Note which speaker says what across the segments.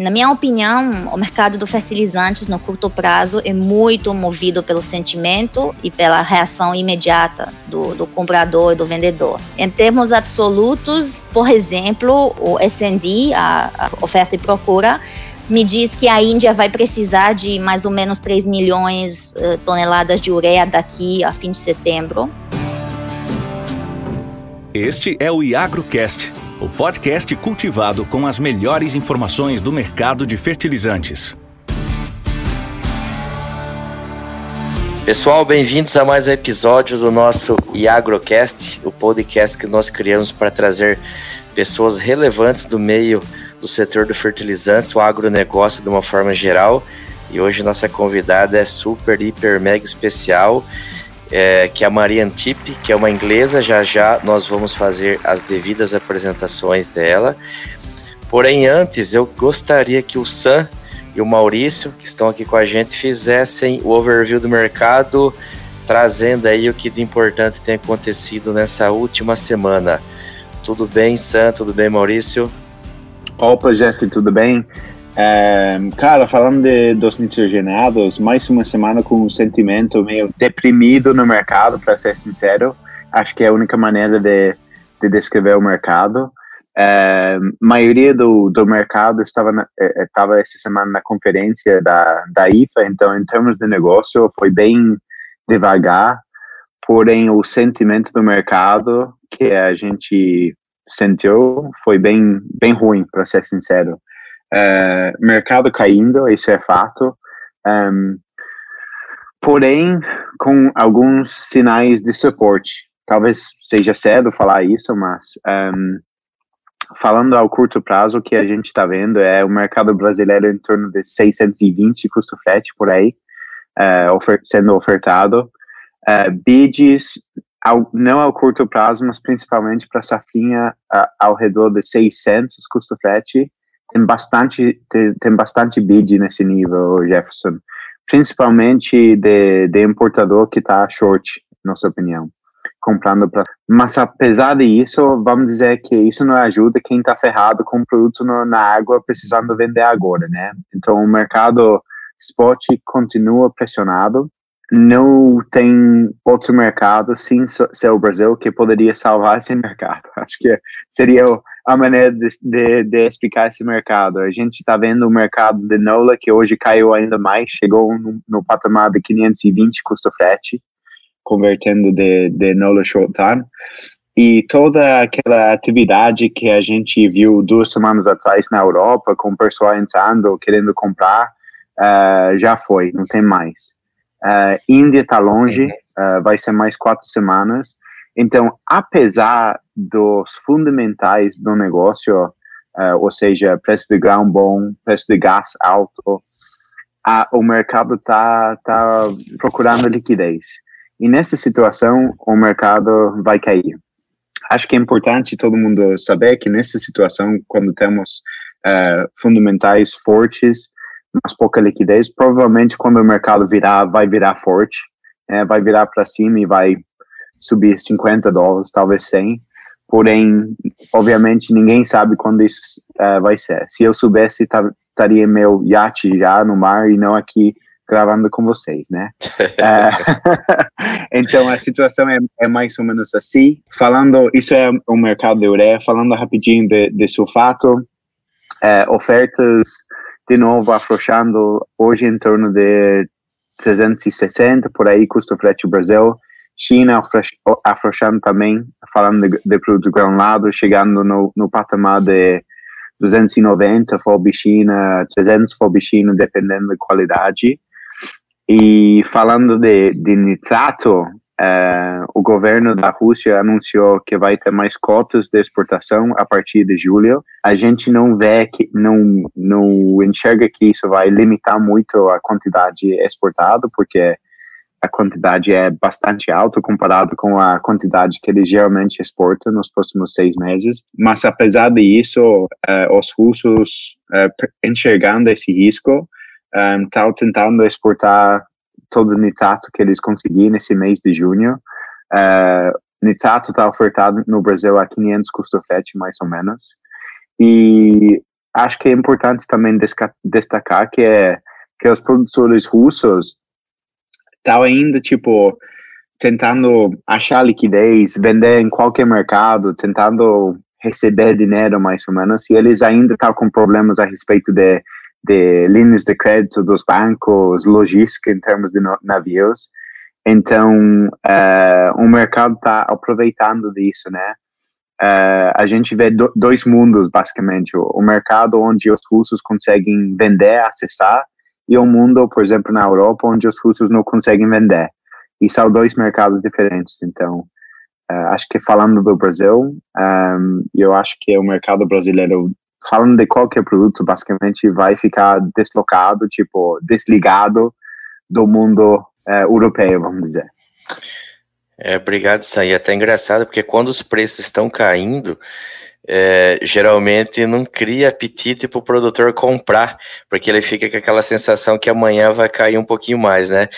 Speaker 1: na minha opinião, o mercado do fertilizantes no curto prazo é muito movido pelo sentimento e pela reação imediata do, do comprador e do vendedor. Em termos absolutos, por exemplo, o S&D, a, a oferta e procura, me diz que a Índia vai precisar de mais ou menos 3 milhões de uh, toneladas de ureia daqui a fim de setembro.
Speaker 2: Este é o IagroCast, o podcast cultivado com as melhores informações do mercado de fertilizantes.
Speaker 3: Pessoal, bem-vindos a mais um episódio do nosso IagroCast, o podcast que nós criamos para trazer pessoas relevantes do meio do setor do fertilizantes, o agronegócio de uma forma geral. E hoje nossa convidada é super, hiper, mega especial, é, que é a Maria Antip, que é uma inglesa. Já já nós vamos fazer as devidas apresentações dela. Porém, antes eu gostaria que o Sam e o Maurício, que estão aqui com a gente, fizessem o overview do mercado, trazendo aí o que de importante tem acontecido nessa última semana. Tudo bem, Sam? Tudo bem, Maurício?
Speaker 4: Opa, Jeff, tudo bem? É, cara, falando de, dos nitrogenados, mais uma semana com um sentimento meio deprimido no mercado, para ser sincero. Acho que é a única maneira de, de descrever o mercado. É, maioria do, do mercado estava, na, estava essa semana na conferência da, da IFA, então, em termos de negócio, foi bem devagar. Porém, o sentimento do mercado que a gente sentiu foi bem, bem ruim, para ser sincero. Uh, mercado caindo, isso é fato. Um, porém, com alguns sinais de suporte. Talvez seja cedo falar isso, mas um, falando ao curto prazo, o que a gente está vendo é o mercado brasileiro em torno de 620 custo frete por aí, uh, ofer sendo ofertado. Bids ao, não ao curto prazo, mas principalmente para safrinha ao redor de 600 custo frete, tem bastante tem, tem bastante bid nesse nível, Jefferson, principalmente de, de importador que está short, nossa opinião, comprando para. Mas apesar disso, vamos dizer que isso não ajuda quem está ferrado com produto no, na água precisando vender agora, né? Então o mercado spot continua pressionado não tem outro mercado sem ser o Brasil que poderia salvar esse mercado. Acho que seria a maneira de, de, de explicar esse mercado. A gente está vendo o mercado de NOLA, que hoje caiu ainda mais, chegou no, no patamar de 520 custo frete, convertendo de, de NOLA short time. E toda aquela atividade que a gente viu duas semanas atrás na Europa, com o pessoal entrando, querendo comprar, uh, já foi, não tem mais. Uh, Índia está longe, uh, vai ser mais quatro semanas. Então, apesar dos fundamentais do negócio, uh, ou seja, preço de grão bom, preço de gás alto, o mercado está tá procurando liquidez. E nessa situação, o mercado vai cair. Acho que é importante todo mundo saber que nessa situação, quando temos fundamentais fortes, mas pouca liquidez, provavelmente quando o mercado virar, vai virar forte, é, vai virar para cima e vai subir 50 dólares, talvez 100. Porém, obviamente, ninguém sabe quando isso uh, vai ser. Se eu soubesse, estaria meu iate já no mar e não aqui gravando com vocês, né? uh, então, a situação é, é, mais ou menos assim. Falando, isso é o mercado de ureia. Falando rapidinho de, de sulfato, uh, ofertas de novo afrouxando hoje em torno de 360 por aí custo frete Brasil. China afrouxando também falando de, de produto granulado chegando no, no patamar de 290 FOB China 300 FOB China dependendo da qualidade. E falando de, de nitrato Uh, o governo da Rússia anunciou que vai ter mais cotas de exportação a partir de julho. A gente não vê que não não enxerga que isso vai limitar muito a quantidade exportada, porque a quantidade é bastante alta comparado com a quantidade que eles geralmente exportam nos próximos seis meses. Mas apesar disso, uh, os russos uh, enxergando esse risco estão um, tentando exportar todo o nitrato que eles conseguiram nesse mês de junho. Uh, nitrato está ofertado no Brasil a 500 custo frete, mais ou menos. E acho que é importante também destacar que é que os produtores russos estão ainda tipo tentando achar liquidez, vender em qualquer mercado, tentando receber dinheiro mais ou menos, e eles ainda estão com problemas a respeito de, de linhas de crédito dos bancos, logística em termos de navios. Então, uh, o mercado está aproveitando disso, né? Uh, a gente vê do, dois mundos, basicamente. O, o, mercado onde os russos conseguem vender, acessar, e o mundo, por exemplo, na Europa, onde os russos não conseguem vender. E são dois mercados diferentes. Então, uh, acho que falando do Brasil, um, eu acho que o mercado brasileiro, falando de qualquer produto, basicamente vai ficar deslocado, tipo, desligado do mundo uh, europeu, vamos dizer.
Speaker 3: É, obrigado, Sam. E é até engraçado, porque quando os preços estão caindo, é, geralmente não cria apetite para o produtor comprar, porque ele fica com aquela sensação que amanhã vai cair um pouquinho mais, né?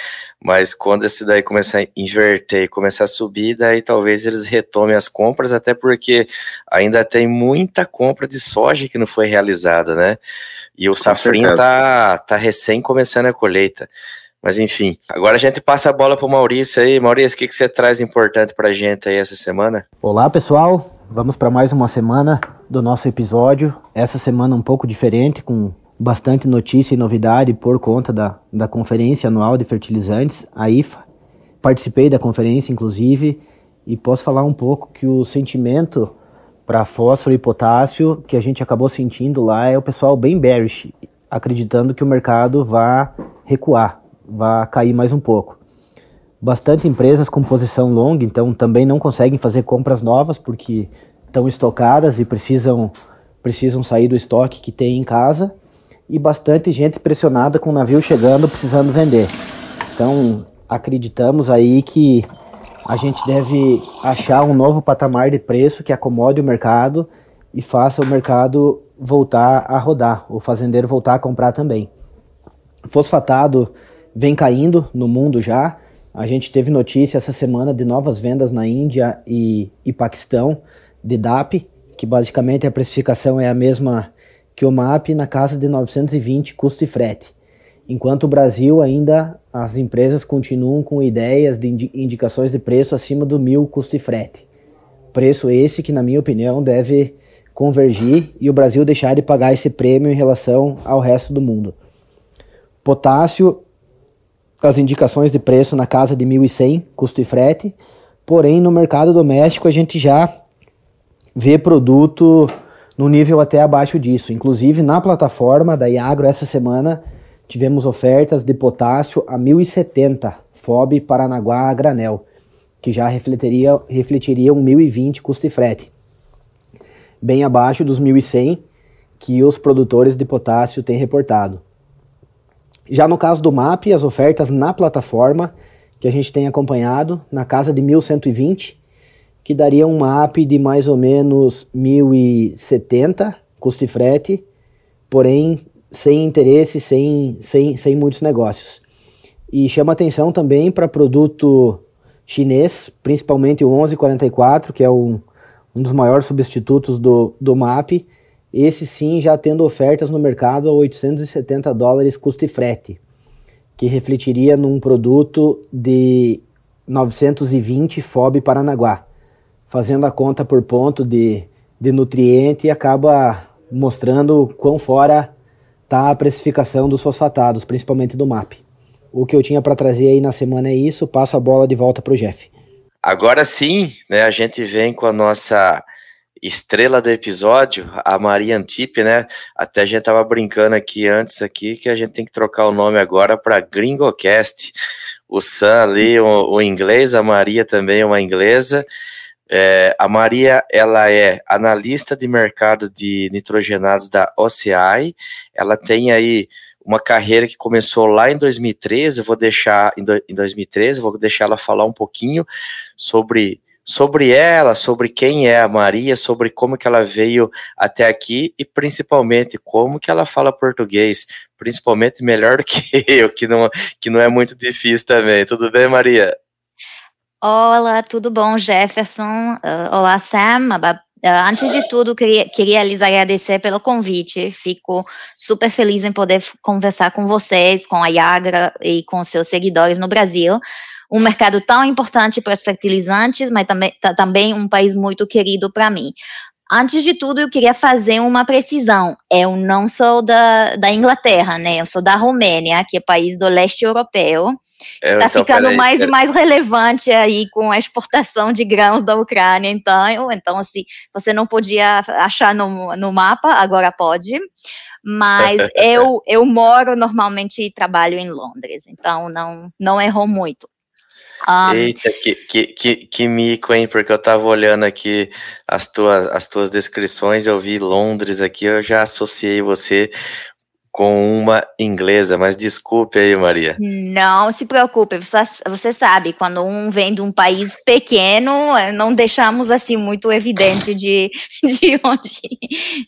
Speaker 3: Mas quando esse daí começar a inverter e começar a subir, daí talvez eles retomem as compras, até porque ainda tem muita compra de soja que não foi realizada, né? E o safrinho tá, tá recém começando a colheita. Mas enfim, agora a gente passa a bola para o Maurício aí. Maurício, o que, que você traz importante para a gente aí essa semana?
Speaker 5: Olá, pessoal. Vamos para mais uma semana do nosso episódio. Essa semana um pouco diferente, com bastante notícia e novidade por conta da, da Conferência Anual de Fertilizantes, a IFA. Participei da conferência, inclusive, e posso falar um pouco que o sentimento para fósforo e potássio que a gente acabou sentindo lá é o pessoal bem bearish, acreditando que o mercado vá recuar vai cair mais um pouco. Bastante empresas com posição longa, então também não conseguem fazer compras novas porque estão estocadas e precisam, precisam sair do estoque que tem em casa. E bastante gente pressionada com o navio chegando, precisando vender. Então acreditamos aí que a gente deve achar um novo patamar de preço que acomode o mercado e faça o mercado voltar a rodar, o fazendeiro voltar a comprar também. Fosfatado vem caindo no mundo já. A gente teve notícia essa semana de novas vendas na Índia e, e Paquistão de DAP, que basicamente a precificação é a mesma que o MAP na casa de 920 custo e frete. Enquanto o Brasil ainda as empresas continuam com ideias de indicações de preço acima do mil custo e frete. Preço esse que, na minha opinião, deve convergir e o Brasil deixar de pagar esse prêmio em relação ao resto do mundo. Potássio as indicações de preço na casa de 1.100, custo e frete. Porém, no mercado doméstico, a gente já vê produto no nível até abaixo disso. Inclusive, na plataforma da Iagro, essa semana, tivemos ofertas de potássio a 1.070, FOB Paranaguá granel, que já refletiria, refletiria um 1.020 custo e frete. Bem abaixo dos 1.100 que os produtores de potássio têm reportado. Já no caso do MAP, as ofertas na plataforma que a gente tem acompanhado, na casa de 1120, que daria um MAP de mais ou menos 1070, custo e frete, porém sem interesse, sem, sem, sem muitos negócios. E chama atenção também para produto chinês, principalmente o 1144, que é um, um dos maiores substitutos do, do MAP, esse sim já tendo ofertas no mercado a 870 dólares custo e frete, que refletiria num produto de 920 FOB Paranaguá. Fazendo a conta por ponto de, de nutriente, acaba mostrando quão fora está a precificação dos fosfatados, principalmente do MAP. O que eu tinha para trazer aí na semana é isso, passo a bola de volta para o Jeff.
Speaker 3: Agora sim, né, a gente vem com a nossa estrela do episódio, a Maria Antipe, né? Até a gente tava brincando aqui antes aqui que a gente tem que trocar o nome agora para Gringocast. O Sam ali, o, o, inglês, a Maria também é uma inglesa. É, a Maria, ela é analista de mercado de nitrogenados da OCI. Ela tem aí uma carreira que começou lá em 2013. Eu vou deixar em, do, em 2013, vou deixar ela falar um pouquinho sobre sobre ela, sobre quem é a Maria, sobre como que ela veio até aqui e principalmente como que ela fala português, principalmente melhor do que eu, que não, que não é muito difícil também. Tudo bem, Maria?
Speaker 1: Olá, tudo bom, Jefferson? Uh, olá, Sam. Uh, antes de tudo, queria, queria lhes agradecer pelo convite. Fico super feliz em poder conversar com vocês, com a Yagra e com seus seguidores no Brasil. Um mercado tão importante para os fertilizantes, mas também, também um país muito querido para mim. Antes de tudo, eu queria fazer uma precisão. Eu não sou da, da Inglaterra, né? Eu sou da Romênia, que é país do leste europeu. Está então, ficando aí, mais e mais relevante aí com a exportação de grãos da Ucrânia. Então, então assim, você não podia achar no, no mapa, agora pode. Mas eu, eu moro normalmente e trabalho em Londres, então não, não errou muito.
Speaker 3: Um, Eita, que, que, que, que, mico, hein? Porque eu tava olhando aqui as tuas, as tuas descrições, eu vi Londres aqui, eu já associei você com uma inglesa, mas desculpe aí, Maria.
Speaker 1: Não se preocupe, você, você sabe, quando um vem de um país pequeno, não deixamos assim muito evidente de, de, onde,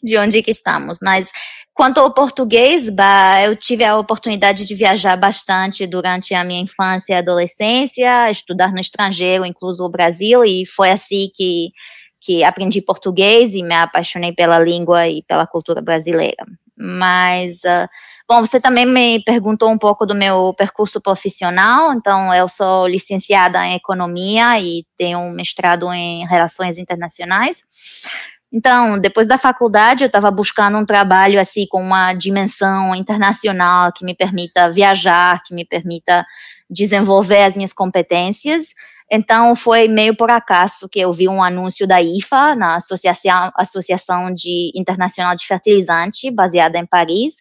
Speaker 1: de onde que estamos, mas Quanto ao português, bah, eu tive a oportunidade de viajar bastante durante a minha infância e adolescência, estudar no estrangeiro, incluso o Brasil, e foi assim que, que aprendi português e me apaixonei pela língua e pela cultura brasileira. Mas, uh, bom, você também me perguntou um pouco do meu percurso profissional, então eu sou licenciada em economia e tenho um mestrado em relações internacionais. Então, depois da faculdade, eu estava buscando um trabalho assim com uma dimensão internacional que me permita viajar, que me permita desenvolver as minhas competências. Então, foi meio por acaso que eu vi um anúncio da IFA, na Associação, Associação de Internacional de Fertilizante, baseada em Paris,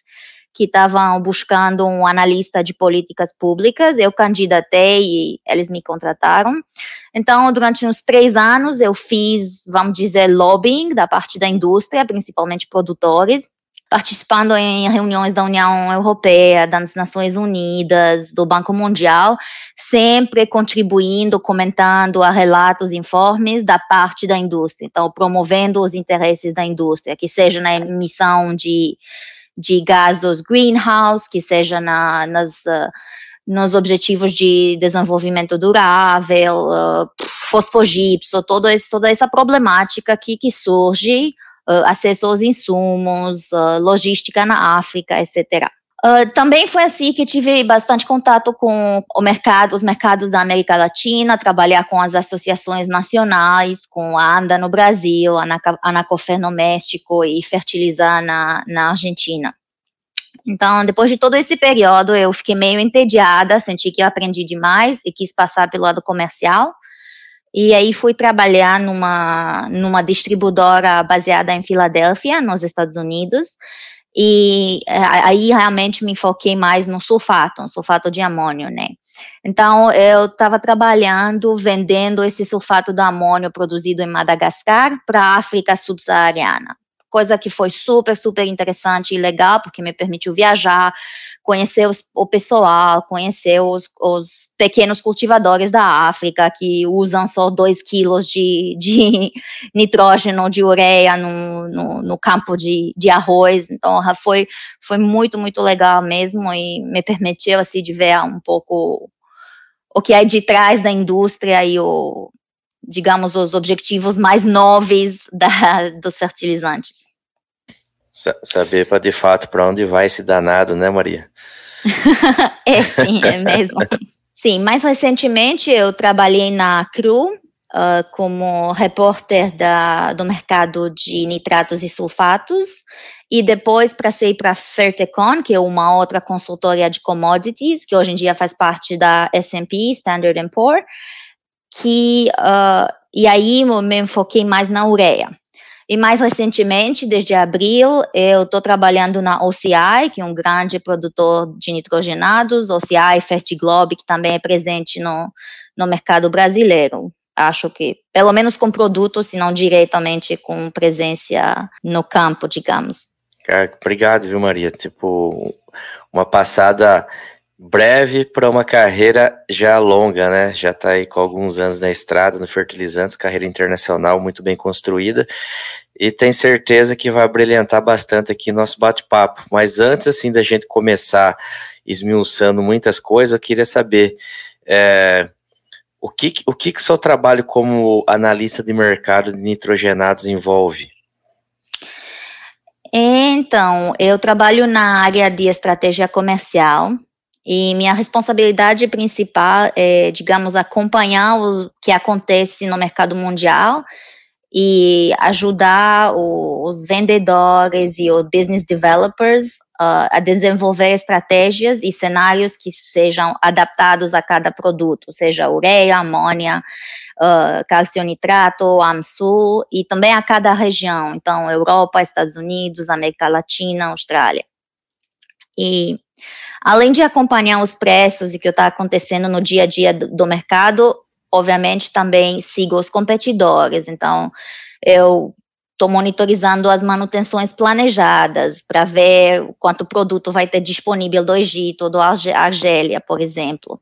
Speaker 1: que estavam buscando um analista de políticas públicas. Eu candidatei e eles me contrataram. Então, durante uns três anos, eu fiz, vamos dizer, lobbying da parte da indústria, principalmente produtores, participando em reuniões da União Europeia, das Nações Unidas, do Banco Mundial, sempre contribuindo, comentando a relatos, informes da parte da indústria. Então, promovendo os interesses da indústria, que seja na emissão de de gases greenhouse, que seja na, nas, uh, nos objetivos de desenvolvimento durável, uh, fosfogipso, toda essa problemática aqui que surge, uh, acesso aos insumos, logística na África, etc. Uh, também foi assim que tive bastante contato com o mercado, os mercados da América Latina, trabalhar com as associações nacionais, com a ANDA no Brasil, a Anacofer no México e Fertilizar na, na Argentina. Então, depois de todo esse período, eu fiquei meio entediada, senti que eu aprendi demais e quis passar pelo lado comercial. E aí fui trabalhar numa, numa distribuidora baseada em Filadélfia, nos Estados Unidos, e é, aí realmente me foquei mais no sulfato, no sulfato de amônio, né? Então eu estava trabalhando, vendendo esse sulfato de amônio produzido em Madagascar para a África subsaariana coisa que foi super, super interessante e legal, porque me permitiu viajar, conhecer os, o pessoal, conhecer os, os, pequenos cultivadores da África que usam só 2 quilos de, de nitrógeno, de ureia no, no, no, campo de, de arroz. Então, foi, foi muito, muito legal mesmo e me permitiu, assim, de ver um pouco o que é de trás da indústria e o, digamos, os objetivos mais nobres da, dos fertilizantes.
Speaker 3: Saber para de fato para onde vai esse danado, né, Maria?
Speaker 1: é, sim, é mesmo. sim, mais recentemente eu trabalhei na CRU uh, como repórter da, do mercado de nitratos e sulfatos e depois passei para Fertecon, que é uma outra consultoria de commodities, que hoje em dia faz parte da S&P, Standard Poor's, que, uh, e aí eu me enfoquei mais na ureia. E mais recentemente, desde abril, eu estou trabalhando na OCI, que é um grande produtor de nitrogenados, OCI Fertiglobe, que também é presente no, no mercado brasileiro. Acho que, pelo menos com produtos, se não diretamente com presença no campo, digamos.
Speaker 3: Obrigado, viu, Maria? Tipo, uma passada breve para uma carreira já longa, né? Já está aí com alguns anos na estrada, no fertilizantes, carreira internacional muito bem construída e tem certeza que vai brilhantar bastante aqui nosso bate-papo. Mas antes, assim, da gente começar esmiuçando muitas coisas, eu queria saber é, O que, o que, que seu trabalho como analista de mercado de nitrogenados envolve?
Speaker 1: Então, eu trabalho na área de estratégia comercial e minha responsabilidade principal é, digamos, acompanhar o que acontece no mercado mundial e ajudar os vendedores e os business developers uh, a desenvolver estratégias e cenários que sejam adaptados a cada produto, seja ureia, amônia, uh, calcio nitrato, AMSU, e também a cada região, então Europa, Estados Unidos, América Latina, Austrália. E além de acompanhar os preços e o que está acontecendo no dia a dia do, do mercado, obviamente também sigo os competidores, então eu estou monitorizando as manutenções planejadas para ver quanto produto vai ter disponível do Egito do Argélia, por exemplo.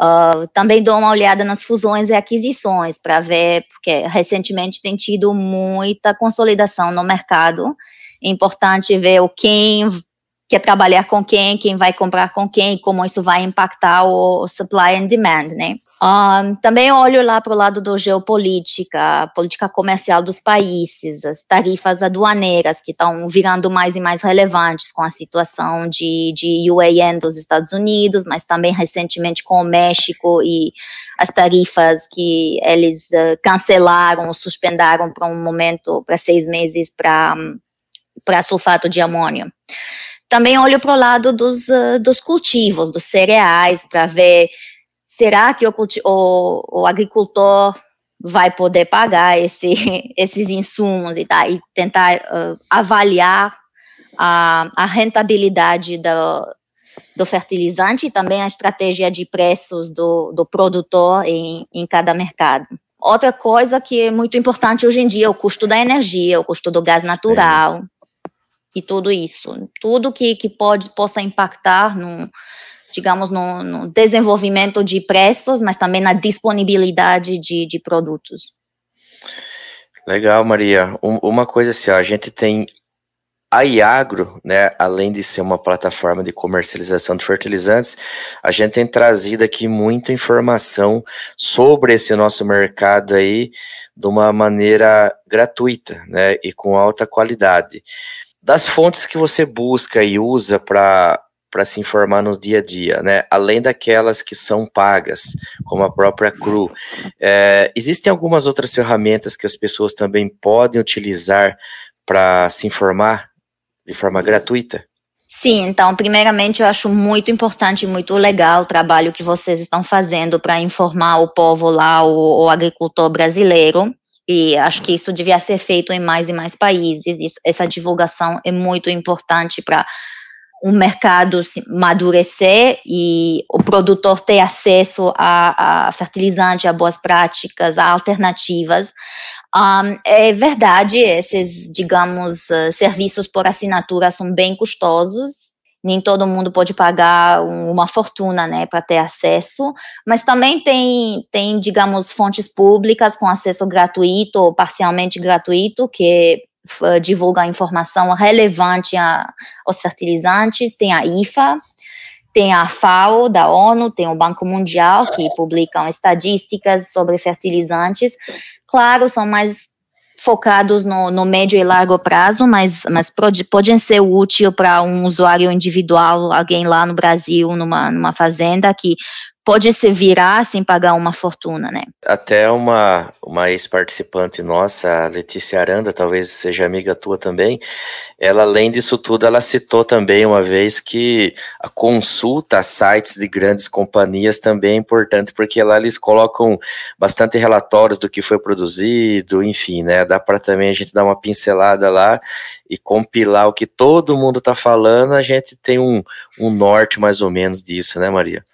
Speaker 1: Uh, também dou uma olhada nas fusões e aquisições para ver, porque recentemente tem tido muita consolidação no mercado. É importante ver o quem quer trabalhar com quem, quem vai comprar com quem, como isso vai impactar o supply and demand, né? Um, também olho lá para o lado da geopolítica, política comercial dos países, as tarifas aduaneiras que estão virando mais e mais relevantes com a situação de, de UAN dos Estados Unidos, mas também recentemente com o México e as tarifas que eles uh, cancelaram, suspenderam para um momento, para seis meses, para para sulfato de amônio. Também olho para o lado dos, uh, dos cultivos, dos cereais, para ver será que o, o, o agricultor vai poder pagar esse, esses insumos e, tá, e tentar uh, avaliar a, a rentabilidade do, do fertilizante e também a estratégia de preços do, do produtor em, em cada mercado. Outra coisa que é muito importante hoje em dia é o custo da energia, o custo do gás natural. E tudo isso. Tudo que, que pode, possa impactar no, digamos, no, no, desenvolvimento de preços, mas também na disponibilidade de, de produtos.
Speaker 3: Legal, Maria. Um, uma coisa assim, ó, a gente tem a Iagro, né, além de ser uma plataforma de comercialização de fertilizantes, a gente tem trazido aqui muita informação sobre esse nosso mercado aí de uma maneira gratuita, né, e com alta qualidade. Das fontes que você busca e usa para para se informar no dia a dia, né? Além daquelas que são pagas, como a própria CRU. É, existem algumas outras ferramentas que as pessoas também podem utilizar para se informar de forma gratuita?
Speaker 1: Sim, então, primeiramente, eu acho muito importante e muito legal o trabalho que vocês estão fazendo para informar o povo lá, o, o agricultor brasileiro. E acho que isso devia ser feito em mais e mais países. Essa divulgação é muito importante para um mercado madurecer e o produtor ter acesso a, a fertilizante, a boas práticas, a alternativas. Um, é verdade, esses, digamos, uh, serviços por assinatura são bem custosos, nem todo mundo pode pagar uma fortuna, né, para ter acesso, mas também tem, tem, digamos, fontes públicas com acesso gratuito ou parcialmente gratuito, que divulga informação relevante a, aos fertilizantes, tem a IFA, tem a FAO da ONU, tem o Banco Mundial, que publicam estatísticas sobre fertilizantes. Claro, são mais focados no, no médio e largo prazo, mas, mas pode, podem ser útil para um usuário individual, alguém lá no Brasil, numa, numa fazenda, que pode se virar sem pagar uma fortuna, né?
Speaker 3: Até uma, uma ex-participante nossa, a Letícia Aranda, talvez seja amiga tua também, ela, além disso tudo, ela citou também uma vez que a consulta a sites de grandes companhias também é importante, porque lá eles colocam bastante relatórios do que foi produzido, enfim, né? Dá para também a gente dar uma pincelada lá e compilar o que todo mundo está falando, a gente tem um, um norte mais ou menos disso, né, Maria?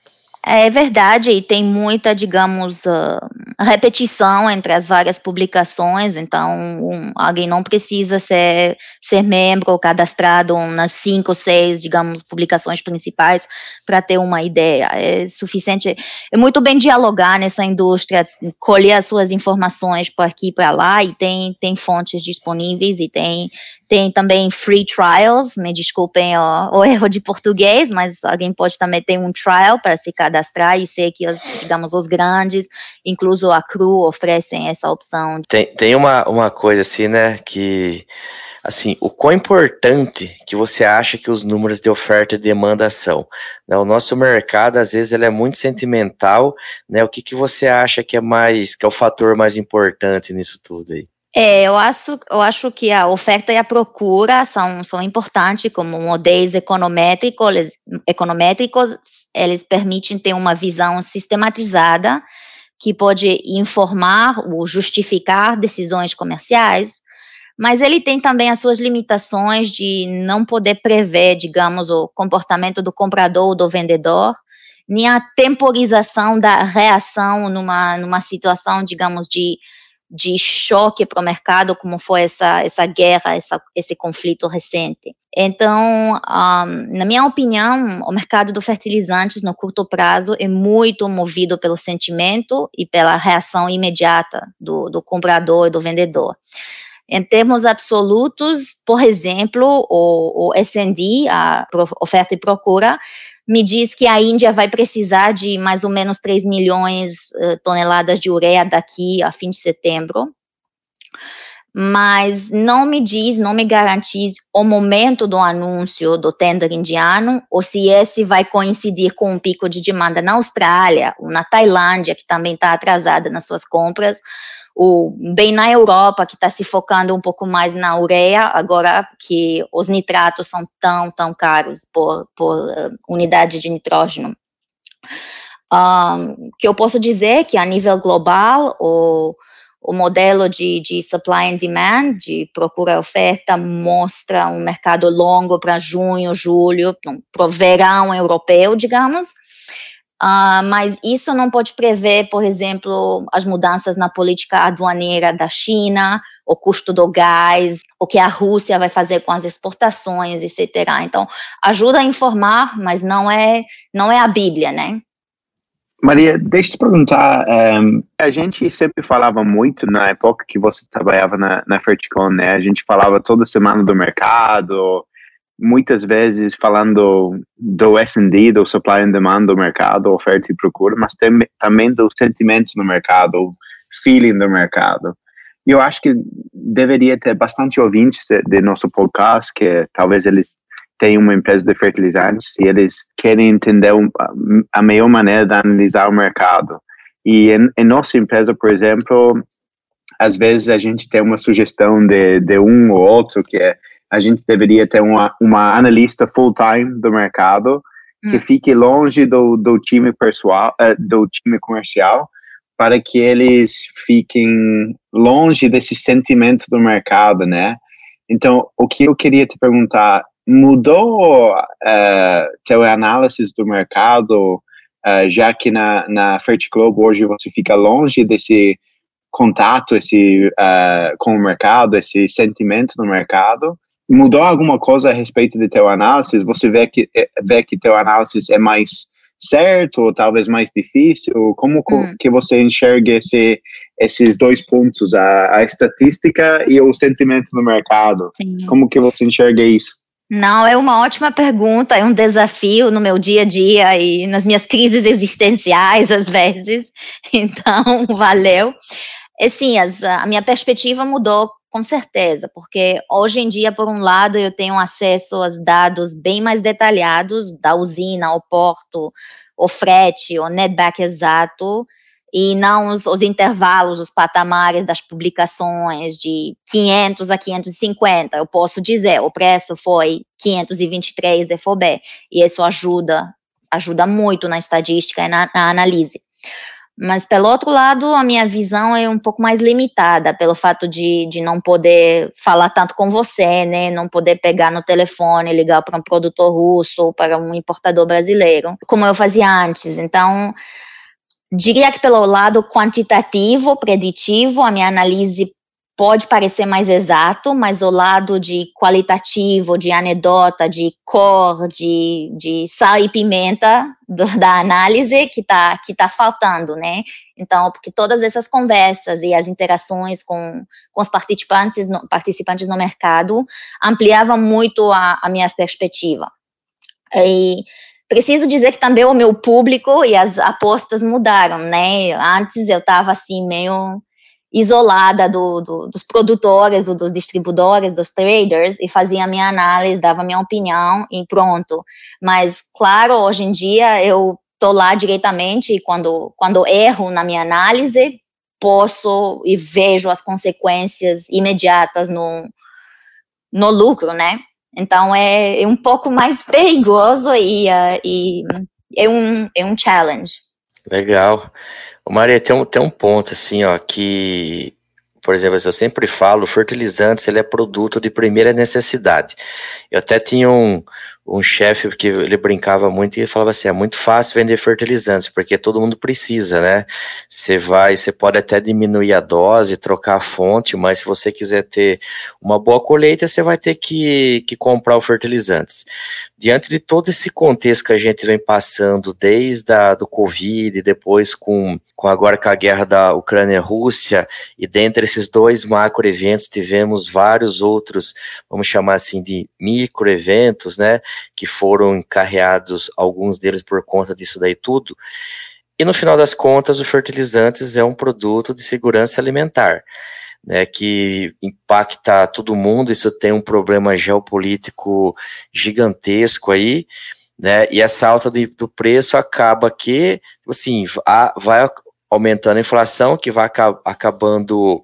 Speaker 1: É verdade, e tem muita, digamos, uh, repetição entre as várias publicações, então um, alguém não precisa ser, ser membro ou cadastrado nas cinco ou seis, digamos, publicações principais para ter uma ideia. É suficiente, é muito bem dialogar nessa indústria, colher as suas informações por aqui e para lá, e tem, tem fontes disponíveis e tem Tem também free trials, me desculpem o, o, erro de português, mas alguém pode também ter um trial para se cadastrar e ser que, os, digamos, os grandes, incluso a CRU, oferecem essa opção.
Speaker 3: Tem, tem uma, uma coisa assim, né, que assim, o quão importante que você acha que os números de oferta e demanda são? Né, o nosso mercado, às vezes, ele é muito sentimental, né? O que, que você acha que é mais, que é o fator mais importante nisso tudo aí?
Speaker 1: É, eu acho, eu acho que a oferta e a procura são, são importantes como modelos econométricos, eles, econométricos, eles permitem ter uma visão sistematizada que pode informar ou justificar decisões comerciais, mas ele tem também as suas limitações de não poder prever, digamos, o comportamento do comprador ou do vendedor, nem a temporização da reação numa, numa situação, digamos, de de choque para o mercado, como foi essa, essa guerra, essa, esse conflito recente. Então, um, na minha opinião, o mercado dos fertilizantes no curto prazo é muito movido pelo sentimento e pela reação imediata do, do comprador e do vendedor. Em termos absolutos, por exemplo, o, o S&D, a oferta e procura, me diz que a Índia vai precisar de mais ou menos 3 milhões de uh, toneladas de ureia daqui a fim de setembro. Mas não me diz, não me garante o momento do anúncio do tender indiano, ou se esse vai coincidir com um pico de demanda na Austrália, ou na Tailândia, que também está atrasada nas suas compras, o, bem na Europa, que está se focando um pouco mais na ureia, agora que os nitratos são tão, tão caros por, por uh, unidade de nitrógeno. Um, que eu posso dizer que a nível global, o, o modelo de, de supply and demand, de procura e oferta, mostra um mercado longo para junho, julho, para o verão europeu, digamos, Uh, mas isso não pode prever, por exemplo, as mudanças na política aduaneira da China, o custo do gás, o que a Rússia vai fazer com as exportações, etc. Então, ajuda a informar, mas não é, não é a Bíblia, né?
Speaker 4: Maria, deixa eu te perguntar, um, eh, a gente sempre falava muito na época que você trabalhava na, na Ferticon, né? A gente falava toda semana do mercado, muitas vezes falando do S&D, do supply and demand do mercado, oferta e procura, mas tem, também do sentimento no mercado, feeling do mercado. E eu acho que deveria ter bastante ouvintes de nosso podcast, que talvez eles tenham uma empresa de fertilizantes e eles querem entender a melhor maneira de analisar o mercado. E em, em nossa empresa, por exemplo, às vezes a gente tem uma sugestão de, de um ou outro que é a gente deveria ter uma, uma analista full-time do mercado que hum. fique longe do, do time pessoal, uh, do time comercial, para que eles fiquem longe desse sentimento do mercado, né? Então, o que eu queria te perguntar, mudou uh, teu análise do mercado, uh, já que na, na Fertiglobe hoje você fica longe desse contato esse, uh, com o mercado, esse sentimento do mercado, mudou alguma coisa a respeito de teu análise? Você vê que é, vê que teu análise é mais certo ou talvez mais difícil? Como hum. que você enxerga esse, esses dois pontos, a, a, estatística e o sentimento do mercado? Sim. Como que você enxerga isso?
Speaker 1: Não, é uma ótima pergunta, é um desafio no meu dia a dia e nas minhas crises existenciais às vezes. Então, valeu. Assim, as, a minha perspectiva mudou com certeza, porque hoje em dia, por um lado, eu tenho acesso aos dados bem mais detalhados da usina, o porto, o frete, o netback exato, e não os, os, intervalos, os patamares das publicações de 500 a 550. Eu posso dizer, o preço foi 523 de e isso ajuda, ajuda muito na estatística e na, na análise. Mas, pelo outro lado, a minha visão é um pouco mais limitada, pelo fato de, de não poder falar tanto com você, né? Não poder pegar no telefone, ligar para um produtor russo ou para um importador brasileiro, como eu fazia antes. Então, diria que pelo lado quantitativo, preditivo, a minha análise pode parecer mais exato, mas o lado de qualitativo, de anedota, de cor, de, de sal e pimenta do, da análise que está que tá faltando, né? Então, porque todas essas conversas e as interações com, com os participantes no, participantes no mercado ampliavam muito a, a minha perspectiva. E preciso dizer que também o meu público e as apostas mudaram, né? Antes eu estava assim meio isolada do, do, dos produtores ou dos distribuidores, dos traders, e fazia minha análise, dava minha opinião e pronto. Mas, claro, hoje em dia eu estou lá diretamente e quando, quando erro na minha análise, posso e vejo as consequências imediatas no, no lucro, né? Então é, é um pouco mais perigoso e, uh, e é, um, é um challenge.
Speaker 3: Legal. Maria, tem um, tem um ponto assim, ó, que, por exemplo, eu sempre falo, fertilizantes, ele é produto de primeira necessidade. Eu até tinha um, um chefe que ele brincava muito e falava assim: é muito fácil vender fertilizantes, porque todo mundo precisa, né? Você vai, você pode até diminuir a dose, trocar a fonte, mas se você quiser ter uma boa colheita, você vai ter que, que comprar o fertilizantes. Diante de todo esse contexto que a gente vem passando, desde a, do Covid, depois com, com agora com a guerra da Ucrânia e Rússia, e dentre esses dois macro eventos, tivemos vários outros, vamos chamar assim, de micro eventos, né? que foram encarreados, alguns deles por conta disso daí tudo. E no final das contas, o fertilizantes é um produto de segurança alimentar, né, que impacta todo mundo. Isso tem um problema geopolítico gigantesco aí, né? E essa alta do preço acaba que, assim, a, vai aumentando a inflação, que vai acabando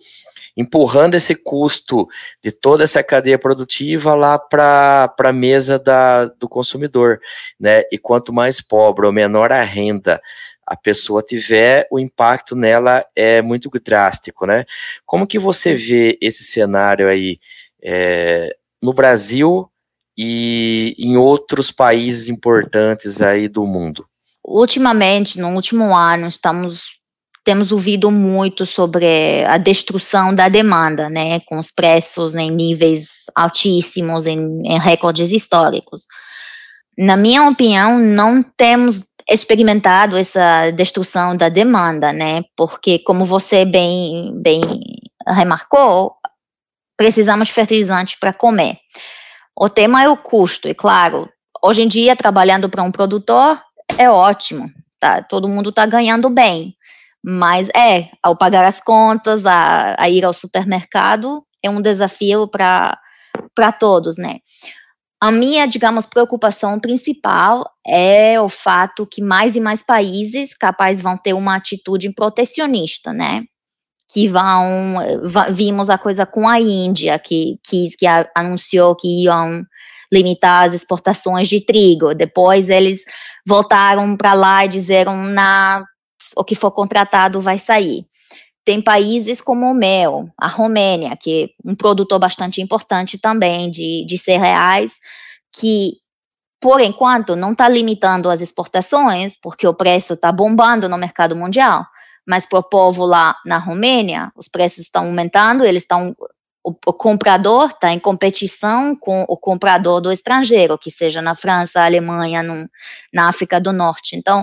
Speaker 3: empurrando esse custo de toda essa cadeia produtiva lá para a mesa da, do consumidor, né? E quanto mais pobre ou menor a renda a pessoa tiver, o impacto nela é muito drástico, né? Como que você vê esse cenário aí é, no Brasil e em outros países importantes aí do mundo?
Speaker 1: Ultimamente, no último ano, estamos temos ouvido muito sobre a destruição da demanda, né, com os preços em níveis altíssimos, em, em recordes históricos. Na minha opinião, não temos experimentado essa destruição da demanda, né? Porque, como você bem, bem remarcou, precisamos de fertilizante para comer. O tema é o custo, e claro, hoje em dia, trabalhando para um produtor, é ótimo, tá? Todo mundo está ganhando bem. Mas é, ao pagar as contas, a, a ir ao supermercado, é um desafio para todos, né? A minha, digamos, preocupação principal é o fato que mais e mais países capazes vão ter uma atitude protecionista, né? Que vão, vimos a coisa com a Índia, que quis, que anunciou que iam limitar as exportações de trigo. Depois eles voltaram para lá e disseram, na o que for contratado vai sair. Tem países como o meu, a Romênia, que é um produtor bastante importante também de, de cereais, que, por enquanto, não está limitando as exportações, porque o preço está bombando no mercado mundial, mas para o povo lá na Romênia, os preços estão aumentando, eles estão o, o, comprador está em competição com o comprador do estrangeiro, que seja na França, Alemanha, no, na África do Norte. Então,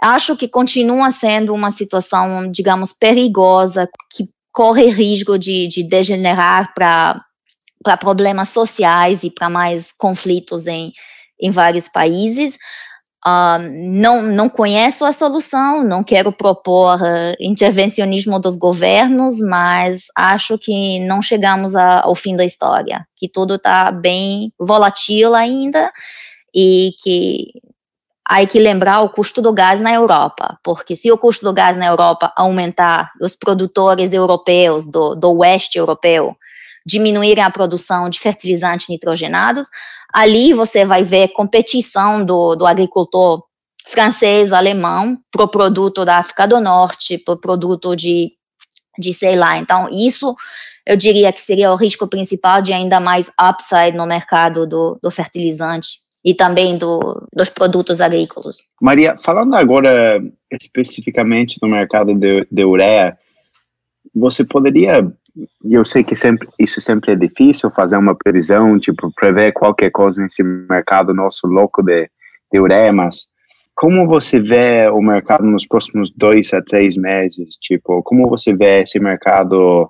Speaker 1: acho que continua sendo uma situação, digamos, perigosa, que corre risco de, de degenerar para problemas sociais e para mais conflitos em, em vários países. Uh, não, não conheço a solução, não quero propor uh, intervencionismo dos governos, mas acho que não chegamos a, ao fim da história, que tudo está bem volátil ainda e que há que lembrar o custo do gás na Europa, porque se o custo do gás na Europa aumentar, os produtores europeus, do, do oeste europeu, diminuírem a produção de fertilizantes nitrogenados, ali você vai ver competição do, do agricultor francês, alemão, para o produto da África do Norte, para o produto de, de sei lá. Então, isso eu diria que seria o risco principal de ainda mais upside no mercado do, do fertilizante e também do, dos produtos agrícolas.
Speaker 4: Maria, falando agora especificamente do mercado de, de ureia, você poderia, eu sei que sempre isso sempre é difícil fazer uma previsão, tipo prever qualquer coisa nesse mercado nosso louco de, de ureia, mas como você vê o mercado nos próximos dois a três meses? Tipo, como você vê esse mercado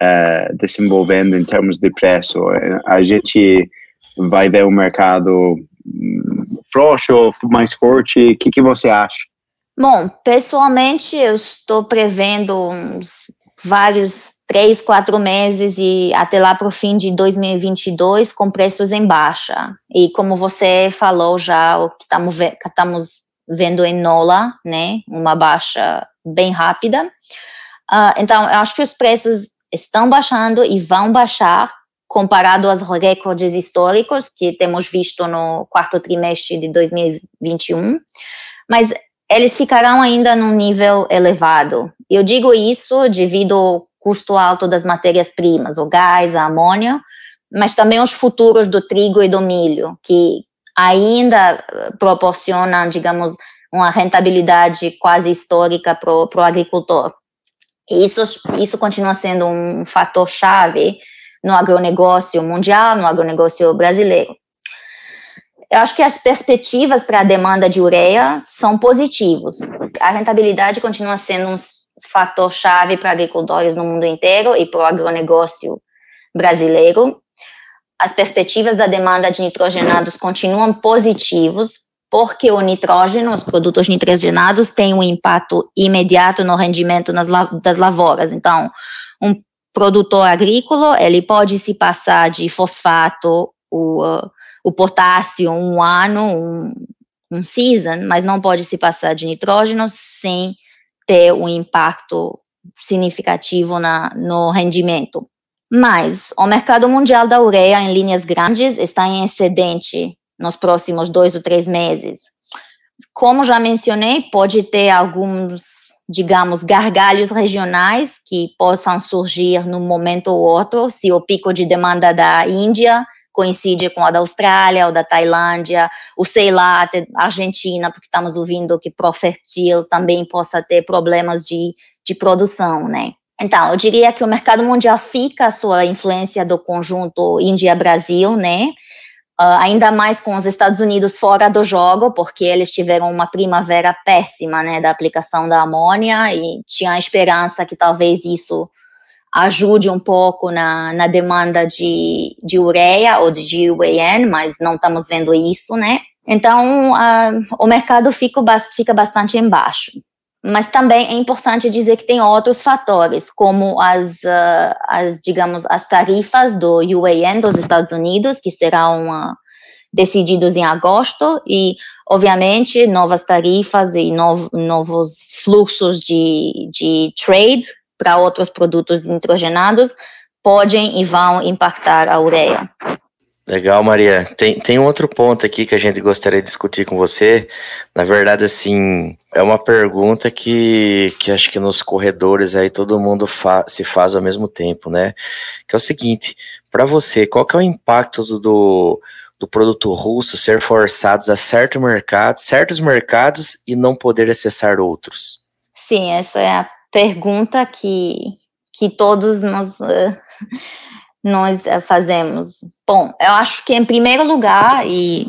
Speaker 4: uh, desenvolvendo em termos de preço? A gente vai ver o mercado hum, frouxo, mais forte? O que, que você acha?
Speaker 1: Bom, pessoalmente eu estou prevendo uns vários três, quatro meses e até lá para o fim de 2022 com preços em baixa. E como você falou já, o que estamos vendo em Nola, né, uma baixa bem rápida. Uh, então, eu acho que os preços estão baixando e vão baixar comparado aos recordes históricos que temos visto no quarto trimestre de 2021, mas eles ficarão ainda num nível elevado. Eu digo isso devido ao custo alto das matérias-primas, o gás, a amônia, mas também os futuros do trigo e do milho, que ainda proporcionam, digamos, uma rentabilidade quase histórica para o agricultor. Isso, isso continua sendo um fator chave no agronegócio mundial, no agronegócio brasileiro. Eu acho que as perspectivas para a demanda de ureia são positivos. A rentabilidade continua sendo um fator chave para agricultores no mundo inteiro e para o agronegócio brasileiro. As perspectivas da demanda de nitrogenados continuam positivos, porque o nitrogênio, os produtos nitrogenados, têm um impacto imediato no rendimento nas, das lavouras. Então, um produtor agrícola, ele pode se passar de fosfato, o, uh, o potássio um ano, um, um season, mas não pode se passar de nitrógeno sem ter um impacto significativo na, no rendimento. Mas o mercado mundial da ureia em linhas grandes está em excedente nos próximos dois ou três meses. Como já mencionei, pode ter alguns digamos, gargalhos regionais que possam surgir num momento ou outro, se o pico de demanda da Índia coincide com a da Austrália ou da Tailândia, ou sei lá, até Argentina, porque estamos ouvindo que Profertil também possa ter problemas de, de produção, né? Então, eu diria que o mercado mundial fica a sua influência do conjunto Índia-Brasil, né? Uh, ainda mais com os Estados Unidos fora do jogo, porque eles tiveram uma primavera péssima, né, da aplicação da amônia e tinha a esperança que talvez isso ajude um pouco na, na demanda de, de ureia ou de UAN, mas não estamos vendo isso, né? Então, uh, o mercado fica, fica bastante embaixo. Mas também é importante dizer que tem outros fatores, como as, uh, as digamos, as tarifas do UAN dos Estados Unidos, que serão uh, decididos em agosto, e, obviamente, novas tarifas e nov novos fluxos de, de trade para outros produtos nitrogenados podem e vão impactar a ureia.
Speaker 3: Legal, Maria. Tem, tem um outro ponto aqui que a gente gostaria de discutir com você. Na verdade, assim, é uma pergunta que, que acho que nos corredores aí todo mundo fa se faz ao mesmo tempo, né? Que é o seguinte, para você, qual que é o impacto do, do, do produto russo ser forçados a certo mercado, certos mercados e não poder acessar outros?
Speaker 1: Sim, essa é a pergunta que, que todos nós... Uh nós eh, fazemos? Bom, eu acho que em primeiro lugar, e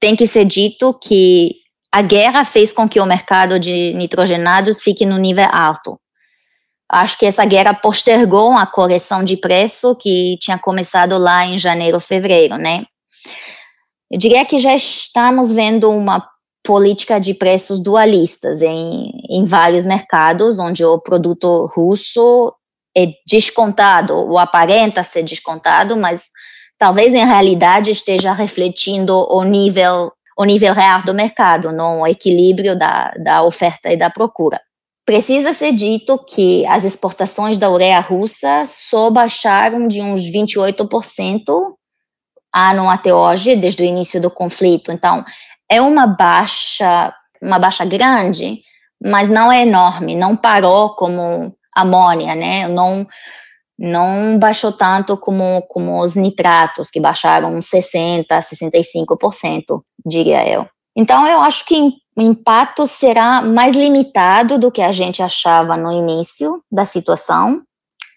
Speaker 1: tem que ser dito que a guerra fez com que o mercado de nitrogenados fique no nível alto. Acho que essa guerra postergou a correção de preço que tinha começado lá em janeiro, fevereiro, né? Eu diria que já estamos vendo uma política de preços dualistas em, em vários mercados, onde o produto russo é descontado ou aparenta ser descontado, mas talvez em realidade esteja refletindo o nível o nível real do mercado, no equilíbrio da, da oferta e da procura. Precisa ser dito que as exportações da ureia russa só baixaram de uns 28% ano até hoje, desde o início do conflito. Então, é uma baixa, uma baixa grande, mas não é enorme, não parou como amônia, né? Não não baixou tanto como, como os nitratos, que baixaram 60%, 65%, diria eu. Então, eu acho que, o impacto será mais limitado do que a gente achava no início da situação.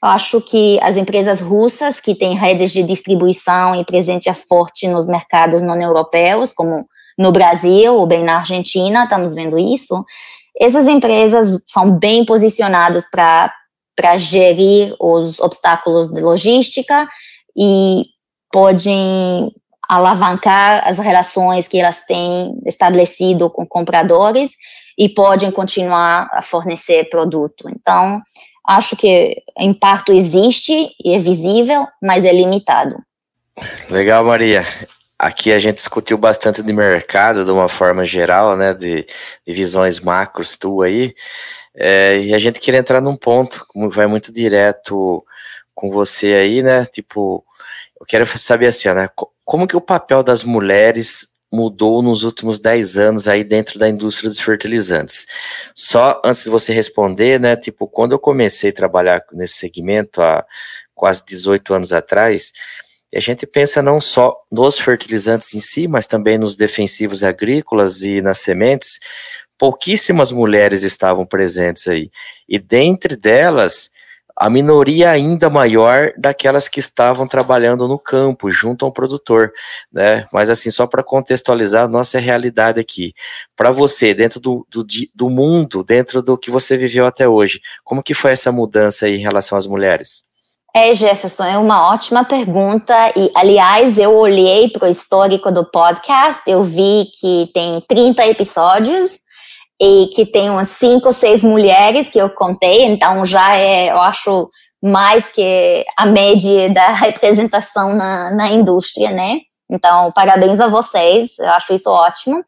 Speaker 1: Eu acho que as empresas russas, que têm redes de distribuição e presença forte nos mercados não europeus, como no Brasil ou bem na Argentina, estamos vendo isso, essas empresas são bem posicionadas para gerir os obstáculos de logística e podem alavancar as relações que elas têm estabelecido com compradores e podem continuar a fornecer produto. Então, acho que impacto existe e é visível, mas é limitado.
Speaker 3: Legal, Maria. Aqui a gente discutiu bastante de mercado de uma forma geral, né, de, de visões macros tu aí, é, e a gente queria entrar num ponto, vai muito direto com você aí, né, tipo, eu quero saber assim, né, como que o papel das mulheres mudou nos últimos 10 anos aí dentro da indústria dos fertilizantes? Só antes de você responder, né, tipo, quando eu comecei a trabalhar nesse segmento há quase 18 anos atrás, e a gente pensa não só nos fertilizantes em si, mas também nos defensivos agrícolas e nas sementes. Pouquíssimas mulheres estavam presentes aí. E dentre delas, a minoria ainda maior daquelas que estavam trabalhando no campo, junto ao produtor, né? Mas assim, só para contextualizar a nossa realidade aqui. Para você, dentro do, do, do mundo, dentro do que você viveu até hoje, como que foi essa mudança aí em relação às mulheres?
Speaker 1: É, Jefferson, é uma ótima pergunta. E, aliás, eu olhei para o histórico do podcast, eu vi que tem 30 episódios e que tem umas 5 ou 6 mulheres que eu contei, então já é, eu acho, mais que a média da representação na, na indústria, né? Então, parabéns a vocês, eu acho isso ótimo.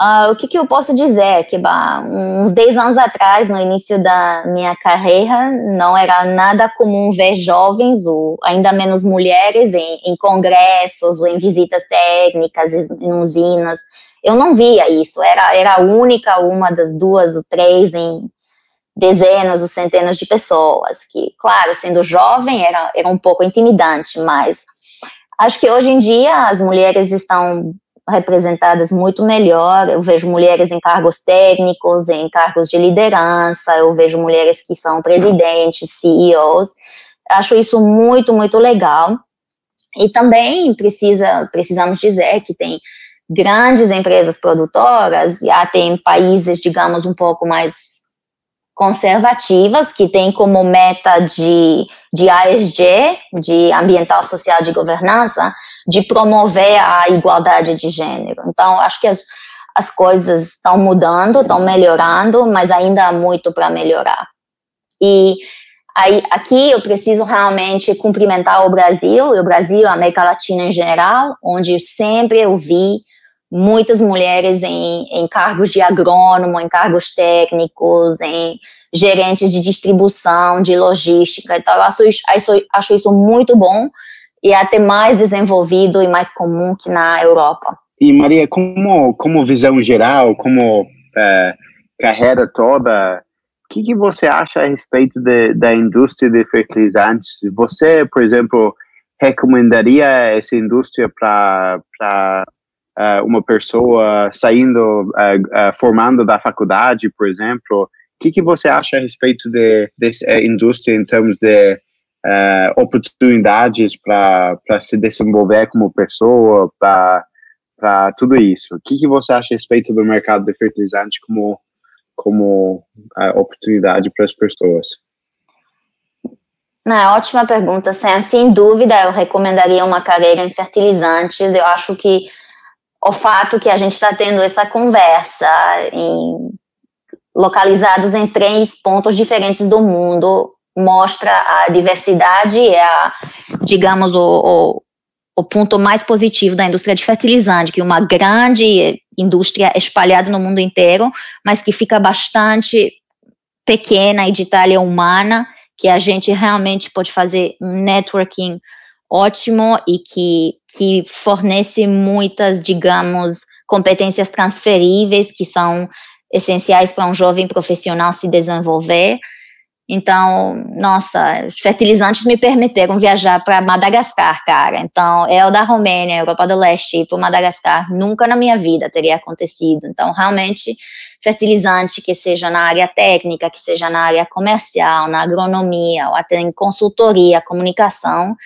Speaker 1: Uh, o que, que, eu posso dizer? Que bah, uns 10 anos atrás, no início da minha carreira, não era nada comum ver jovens, ou ainda menos mulheres, em, em congressos ou em visitas técnicas, em usinas. Eu não via isso, era, era única, uma das duas ou três em dezenas ou centenas de pessoas, que, claro, sendo jovem, era, era um pouco intimidante, mas acho que hoje em dia as mulheres estão representadas muito melhor. Eu vejo mulheres em cargos técnicos, em cargos de liderança, eu vejo mulheres que são presidentes, CEOs. Acho isso muito, muito legal. E também precisa, precisamos dizer que tem grandes empresas produtoras, já tem países, digamos, um pouco mais conservativas, que têm como meta de, de ASG, de Ambiental, Social de Governança, de promover a igualdade de gênero. Então, acho que as, as coisas estão mudando, estão melhorando, mas ainda há muito para melhorar. E aí, aqui eu preciso realmente cumprimentar o Brasil, e o Brasil, a América Latina em geral, onde sempre eu vi muitas mulheres em, em cargos de agrônomo, em cargos técnicos, em gerentes de distribuição, de logística. Então, eu acho, acho, acho isso muito bom e até mais desenvolvido e mais comum que na Europa.
Speaker 4: E Maria, como, como visão geral, como é, carreira toda, o que, que, você acha a respeito de, da indústria de fertilizantes? Você, por exemplo, recomendaria essa indústria para uh, uma pessoa saindo, uh, uh, formando da faculdade, por exemplo, o que, que você acha a respeito de, dessa indústria em termos de oportunidades para se desenvolver como pessoa, para tudo isso? O que, que você acha a respeito do mercado de fertilizante como, como oportunidade para as pessoas?
Speaker 1: Não, ótima pergunta, Sam. Sem dúvida, eu recomendaria uma carreira em fertilizantes. Eu acho que o fato que a gente está tendo essa conversa em, localizados em três pontos diferentes do mundo mostra a diversidade e a, digamos, o, o, o ponto mais positivo da indústria de fertilizante, que é uma grande indústria espalhada no mundo inteiro, mas que fica bastante pequena e de talha humana, que a gente realmente pode fazer um networking ótimo e que, que fornece muitas, digamos, competências transferíveis que são essenciais para um jovem profissional se desenvolver. Então, nossa, os fertilizantes me permitiram viajar para Madagascar, cara. Então, eu da Romênia, Europa do Leste, para Madagascar, nunca na minha vida teria acontecido. Então, realmente, fertilizante que seja na área técnica, que seja na área comercial, na agronomia, ou até em consultoria, comunicação,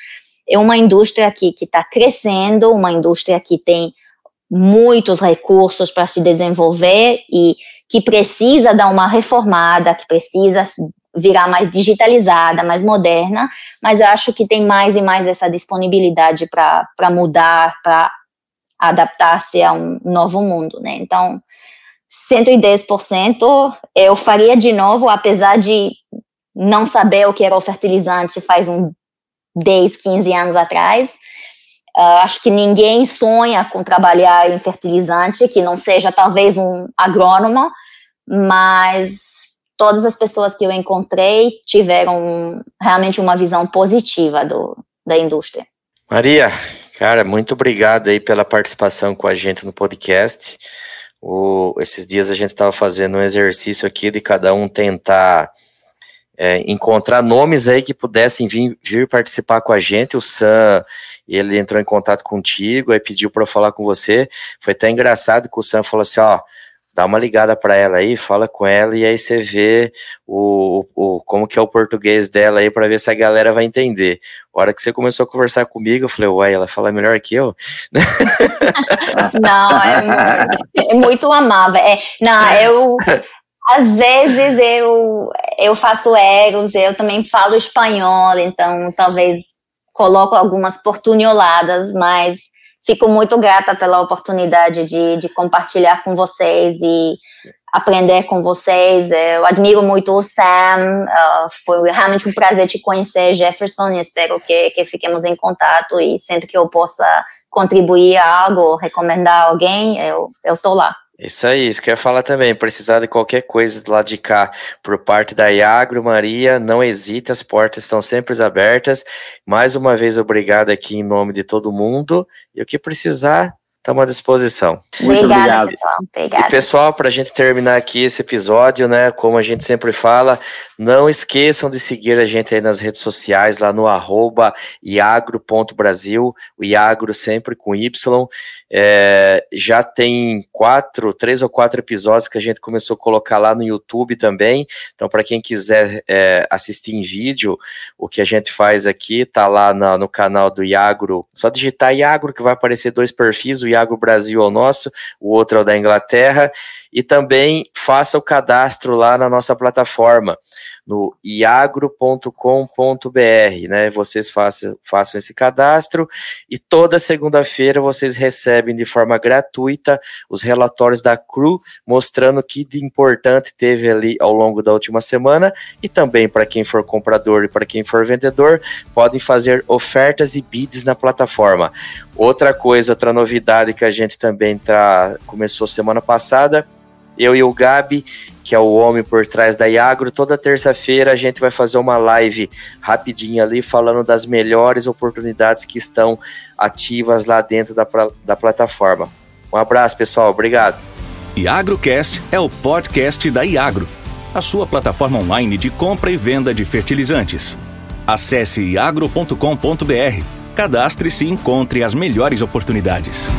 Speaker 1: é uma indústria aqui que está crescendo, uma indústria que tem muitos recursos para se desenvolver e que precisa dar uma reformada, que precisa virar mais digitalizada, mais moderna, mas eu acho que tem mais e mais essa disponibilidade para mudar, para adaptar-se a um novo mundo, né? Então, 110% eu faria de novo, apesar de não saber o que era o fertilizante faz um 10, 15 anos atrás. Uh, acho que ninguém sonha com trabalhar em fertilizante que não seja talvez um agrônomo, mas todas as pessoas que eu encontrei tiveram realmente uma visão positiva do, da indústria.
Speaker 3: Maria, cara, muito obrigado aí pela participação com a gente no podcast. O, esses dias a gente estava fazendo um exercício aqui de cada um tentar é, encontrar nomes aí que pudessem vir, vir participar com a gente. O Sam, ele entrou em contato contigo, aí pediu para falar com você. Foi até engraçado que o Sam falou assim, ó, dá uma ligada para ela aí, fala com ela e aí você vê o, o, como que é o português dela aí para ver se a galera vai entender. A hora que você começou a conversar comigo, eu falei, uai, ela fala melhor que eu?
Speaker 1: Não, é, é muito amável. É, não, eu às vezes eu eu faço erros, eu também falo espanhol, então talvez coloco algumas portunholadas, mas fico muito grata pela oportunidade de, de compartilhar com vocês e aprender com vocês. Eu admiro muito o Sam, uh, foi realmente um prazer te conhecer, Jefferson, e espero que, que fiquemos em contato e sempre que eu possa contribuir a algo, recomendar alguém, eu, tô lá.
Speaker 3: Isso aí, isso que eu ia falar também. Precisar de qualquer coisa do lado de cá por parte da Iagro, Maria, não hesite, as portas estão sempre abertas. Mais uma vez, obrigado aqui em nome de todo mundo. E o que precisar, Estamos à disposição.
Speaker 1: Muito Obrigada, obrigado. pessoal.
Speaker 3: Obrigada. E, pessoal, para a gente terminar aqui esse episódio, né? Como a gente sempre fala, não esqueçam de seguir a gente aí nas redes sociais, lá no arroba iagro.brasil, o Iagro sempre com Y. É, já tem quatro, três ou quatro episódios que a gente começou a colocar lá no YouTube também. Então, para quem quiser é, assistir em vídeo, o que a gente faz aqui tá lá na, no canal do Iagro. Só digitar Iagro que vai aparecer dois perfis, o Iago Brasil é o nosso, o outro é o da Inglaterra, e também faça o cadastro lá na nossa plataforma no iagro.com.br, né? Vocês façam, façam esse cadastro e toda segunda-feira vocês recebem de forma gratuita os relatórios da CRU, mostrando o que de importante teve ali ao longo da última semana e também para quem for comprador e para quem for vendedor, podem fazer ofertas e bids na plataforma. Outra coisa, outra novidade que a gente também tá, começou semana passada eu e o Gabi, que é o homem por trás da Iagro, toda terça-feira a gente vai fazer uma live rapidinha ali falando das melhores oportunidades que estão ativas lá dentro da, da plataforma. Um abraço, pessoal. Obrigado.
Speaker 2: IagroCast é o podcast da Iagro, a sua plataforma online de compra e venda de fertilizantes. Acesse iagro.com.br, cadastre-se e encontre as melhores oportunidades.